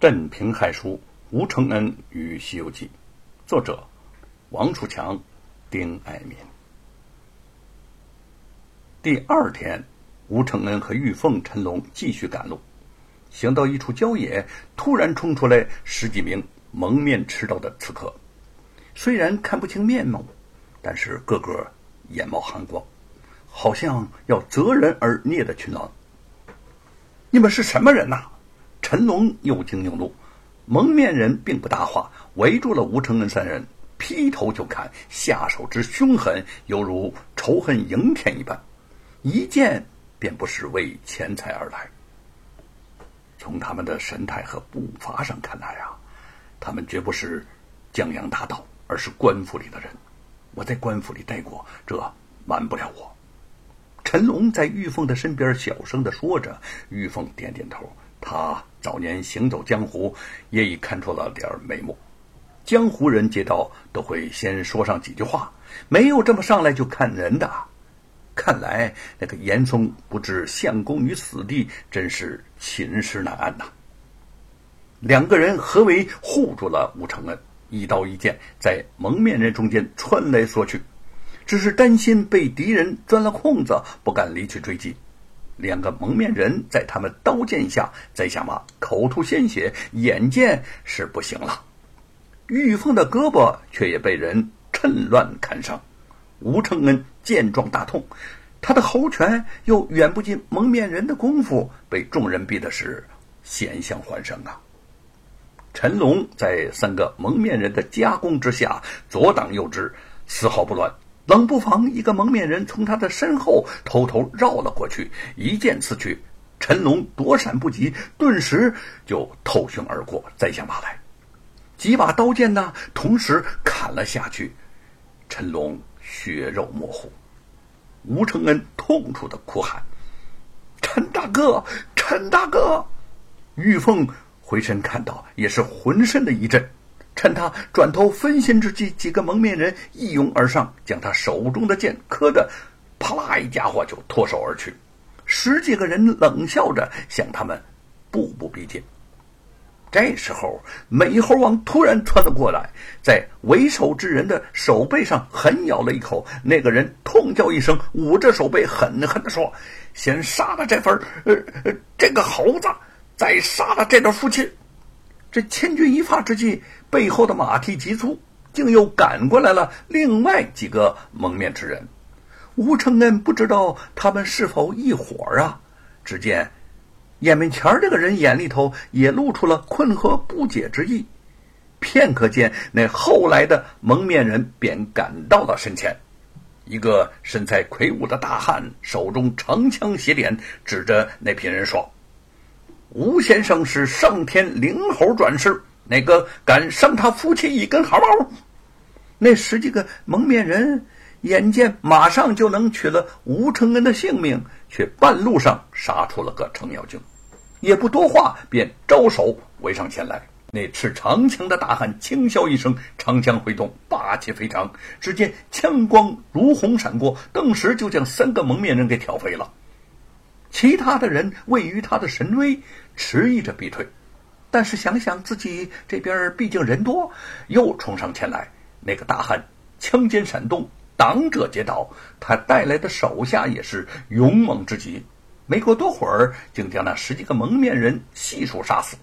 镇平害书，吴承恩与《西游记》，作者王楚强、丁爱民。第二天，吴承恩和玉凤、陈龙继续赶路，行到一处郊野，突然冲出来十几名蒙面持刀的刺客。虽然看不清面目，但是个个眼冒寒光，好像要择人而孽的群狼。你们是什么人呐？陈龙又惊又怒，蒙面人并不搭话，围住了吴承恩三人，劈头就砍，下手之凶狠，犹如仇恨迎天一般，一见便不是为钱财而来。从他们的神态和步伐上看来啊，他们绝不是江洋大盗，而是官府里的人。我在官府里待过，这瞒不了我。陈龙在玉凤的身边小声的说着，玉凤点点头。他早年行走江湖，也已看出了点眉目。江湖人接到都会先说上几句话，没有这么上来就看人的。看来那个严嵩不置相公于死地，真是寝食难安呐。两个人合围护住了吴承恩，一刀一剑在蒙面人中间穿来缩去，只是担心被敌人钻了空子，不敢离去追击。两个蒙面人在他们刀剑下在下马，口吐鲜血，眼见是不行了。玉凤的胳膊却也被人趁乱砍伤。吴承恩见状大痛，他的猴拳又远不及蒙面人的功夫，被众人逼的是险象环生啊！陈龙在三个蒙面人的夹攻之下，左挡右支，丝毫不乱。冷不防，一个蒙面人从他的身后偷偷绕了过去，一剑刺去，陈龙躲闪不及，顿时就透胸而过，栽下马来。几把刀剑呢，同时砍了下去，陈龙血肉模糊。吴承恩痛楚的哭喊：“陈大哥，陈大哥！”玉凤回身看到，也是浑身的一震。趁他转头分心之际，几个蒙面人一拥而上，将他手中的剑磕得啪啦一家伙就脱手而去。十几个人冷笑着向他们步步逼近。这时候，美猴王突然窜了过来，在为首之人的手背上狠咬了一口。那个人痛叫一声，捂着手背狠狠地说：“先杀了这份呃呃这个猴子，再杀了这对夫妻。”这千钧一发之际，背后的马蹄急促，竟又赶过来了另外几个蒙面之人。吴承恩不知道他们是否一伙儿啊？只见眼面前这个人眼里头也露出了困惑不解之意。片刻间，那后来的蒙面人便赶到了身前。一个身材魁梧的大汉，手中长枪斜点，指着那批人说。吴先生是上天灵猴转世，哪个敢伤他夫妻一根毫毛？那十几个蒙面人眼见马上就能取了吴承恩的性命，却半路上杀出了个程咬金，也不多话，便招手围上前来。那持长枪的大汉轻笑一声，长枪挥动，霸气非常。只见枪光如虹闪过，顿时就将三个蒙面人给挑飞了。其他的人位于他的神威，迟疑着避退，但是想想自己这边毕竟人多，又冲上前来。那个大汉枪尖闪动，挡者皆倒。他带来的手下也是勇猛之极，没过多会儿，竟将那十几个蒙面人悉数杀死。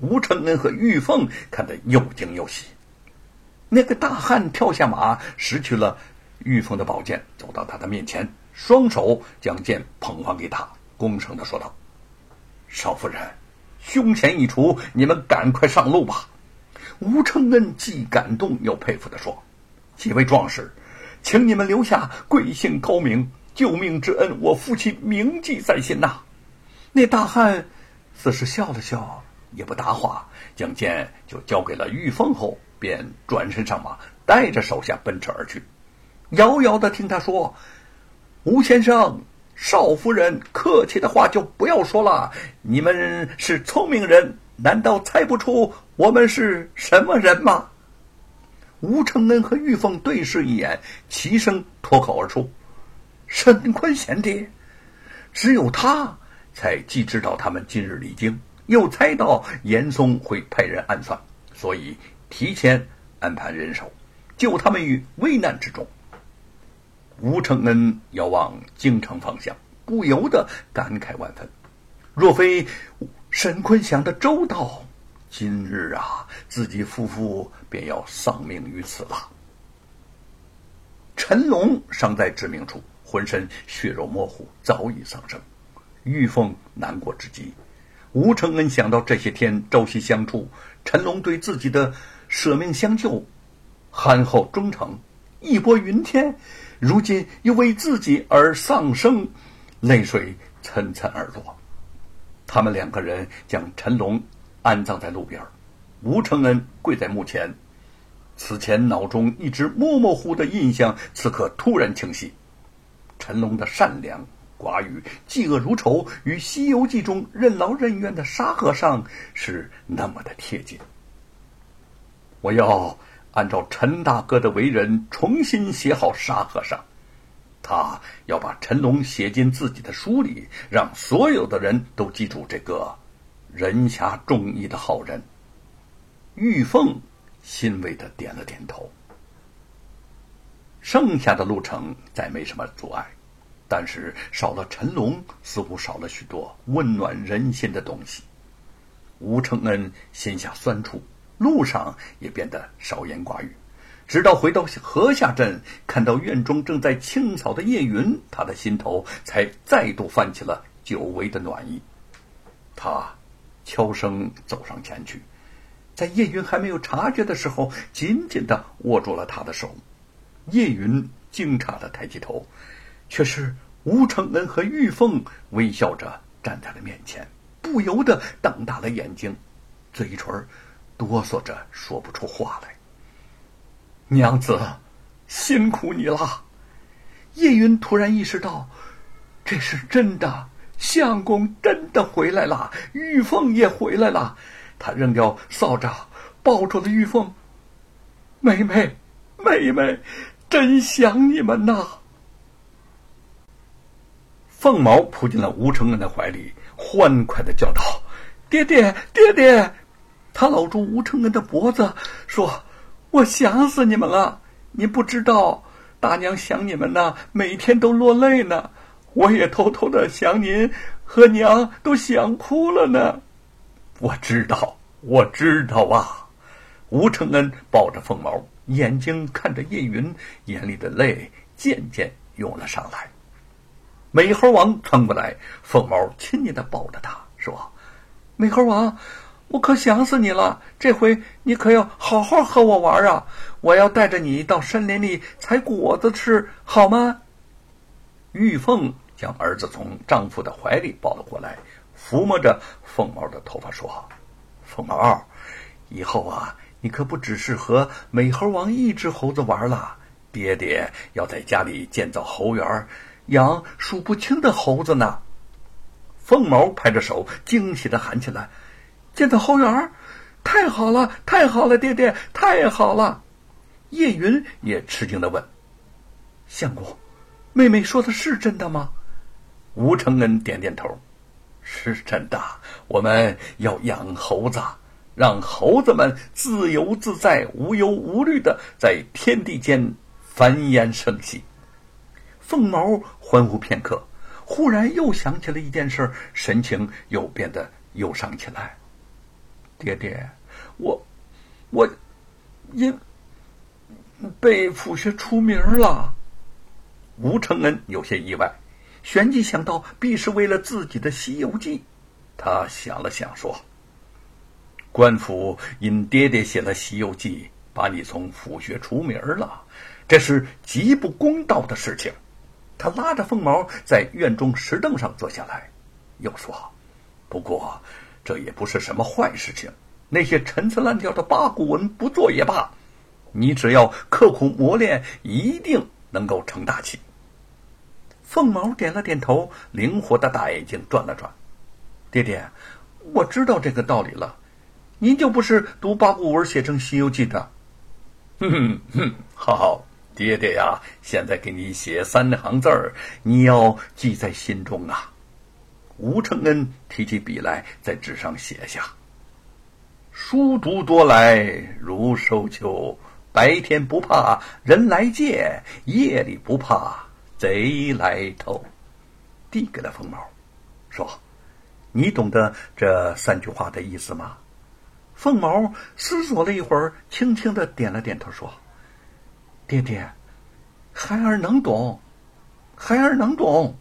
吴承恩和玉凤看得又惊又喜。那个大汉跳下马，拾取了玉凤的宝剑，走到他的面前，双手将剑捧还给他。恭声的说道：“少夫人，胸前一除，你们赶快上路吧。”吴承恩既感动又佩服的说：“几位壮士，请你们留下，贵姓高明，救命之恩，我父亲铭记在心呐。”那大汉似是笑了笑，也不答话，将剑就交给了玉凤后，便转身上马，带着手下奔驰而去。遥遥的听他说：“吴先生。”少夫人，客气的话就不要说了。你们是聪明人，难道猜不出我们是什么人吗？吴承恩和玉凤对视一眼，齐声脱口而出：“沈坤贤弟。”只有他才既知道他们今日离京，又猜到严嵩会派人暗算，所以提前安排人手，救他们于危难之中。吴承恩遥望京城方向，不由得感慨万分。若非沈坤想的周到，今日啊，自己夫妇便要丧命于此了。陈龙尚在致命处，浑身血肉模糊，早已丧生。玉凤难过至极。吴承恩想到这些天朝夕相处，陈龙对自己的舍命相救、憨厚忠诚、义薄云天，如今又为自己而丧生，泪水涔涔而落。他们两个人将陈龙安葬在路边，吴承恩跪在墓前。此前脑中一直模模糊的印象，此刻突然清晰。陈龙的善良。寡语嫉恶如仇，与《西游记》中任劳任怨的沙和尚是那么的贴近。我要按照陈大哥的为人，重新写好沙和尚。他要把陈龙写进自己的书里，让所有的人都记住这个仁侠忠义的好人。玉凤欣慰的点了点头。剩下的路程再没什么阻碍。但是少了陈龙，似乎少了许多温暖人心的东西。吴承恩心下酸楚，路上也变得少言寡语。直到回到河下镇，看到院中正在清扫的叶云，他的心头才再度泛起了久违的暖意。他悄声走上前去，在叶云还没有察觉的时候，紧紧的握住了他的手。叶云惊诧的抬起头。却是吴承恩和玉凤微笑着站在了面前，不由得瞪大了眼睛，嘴唇哆嗦着说不出话来。娘子，辛苦你了。叶云突然意识到，这是真的，相公真的回来了，玉凤也回来了。他扔掉扫帚，抱住了玉凤。妹妹，妹妹，真想你们呐。凤毛扑进了吴承恩的怀里，欢快的叫道：“爹爹，爹爹！”他搂住吴承恩的脖子，说：“我想死你们了！你不知道，大娘想你们呢，每天都落泪呢。我也偷偷的想您，和娘都想哭了呢。”我知道，我知道啊！吴承恩抱着凤毛，眼睛看着叶云，眼里的泪渐渐涌了上来。美猴王窜过来，凤毛亲昵的抱着他说：“美猴王，我可想死你了。这回你可要好好和我玩啊！我要带着你到山林里采果子吃，好吗？”玉凤将儿子从丈夫的怀里抱了过来，抚摸着凤毛的头发说：“凤毛，以后啊，你可不只是和美猴王一只猴子玩了，爹爹要在家里建造猴园。”养数不清的猴子呢，凤毛拍着手，惊喜的喊起来：“建造猴园，太好了，太好了，爹爹，太好了！”叶云也吃惊的问：“相公，妹妹说的是真的吗？”吴承恩点点头：“是真的。我们要养猴子，让猴子们自由自在、无忧无虑的在天地间繁衍生息。”凤毛欢呼片刻，忽然又想起了一件事，神情又变得忧伤起来。爹爹，我，我，因被府学出名了。吴承恩有些意外，旋即想到必是为了自己的《西游记》，他想了想说：“官府因爹爹写了《西游记》，把你从府学出名了，这是极不公道的事情。”他拉着凤毛在院中石凳上坐下来，又说：“不过，这也不是什么坏事情。那些陈词滥调的八股文不做也罢，你只要刻苦磨练，一定能够成大器。”凤毛点了点头，灵活的大眼睛转了转：“爹爹，我知道这个道理了。您就不是读八股文写成《西游记》的？”“ 哼哼，好。”爹爹呀，现在给你写三行字儿，你要记在心中啊。吴承恩提起笔来，在纸上写下：“书读多来如收秋，白天不怕人来借，夜里不怕贼来偷。”递给了凤毛，说：“你懂得这三句话的意思吗？”凤毛思索了一会儿，轻轻的点了点头，说：“爹爹，孩儿能懂，孩儿能懂。”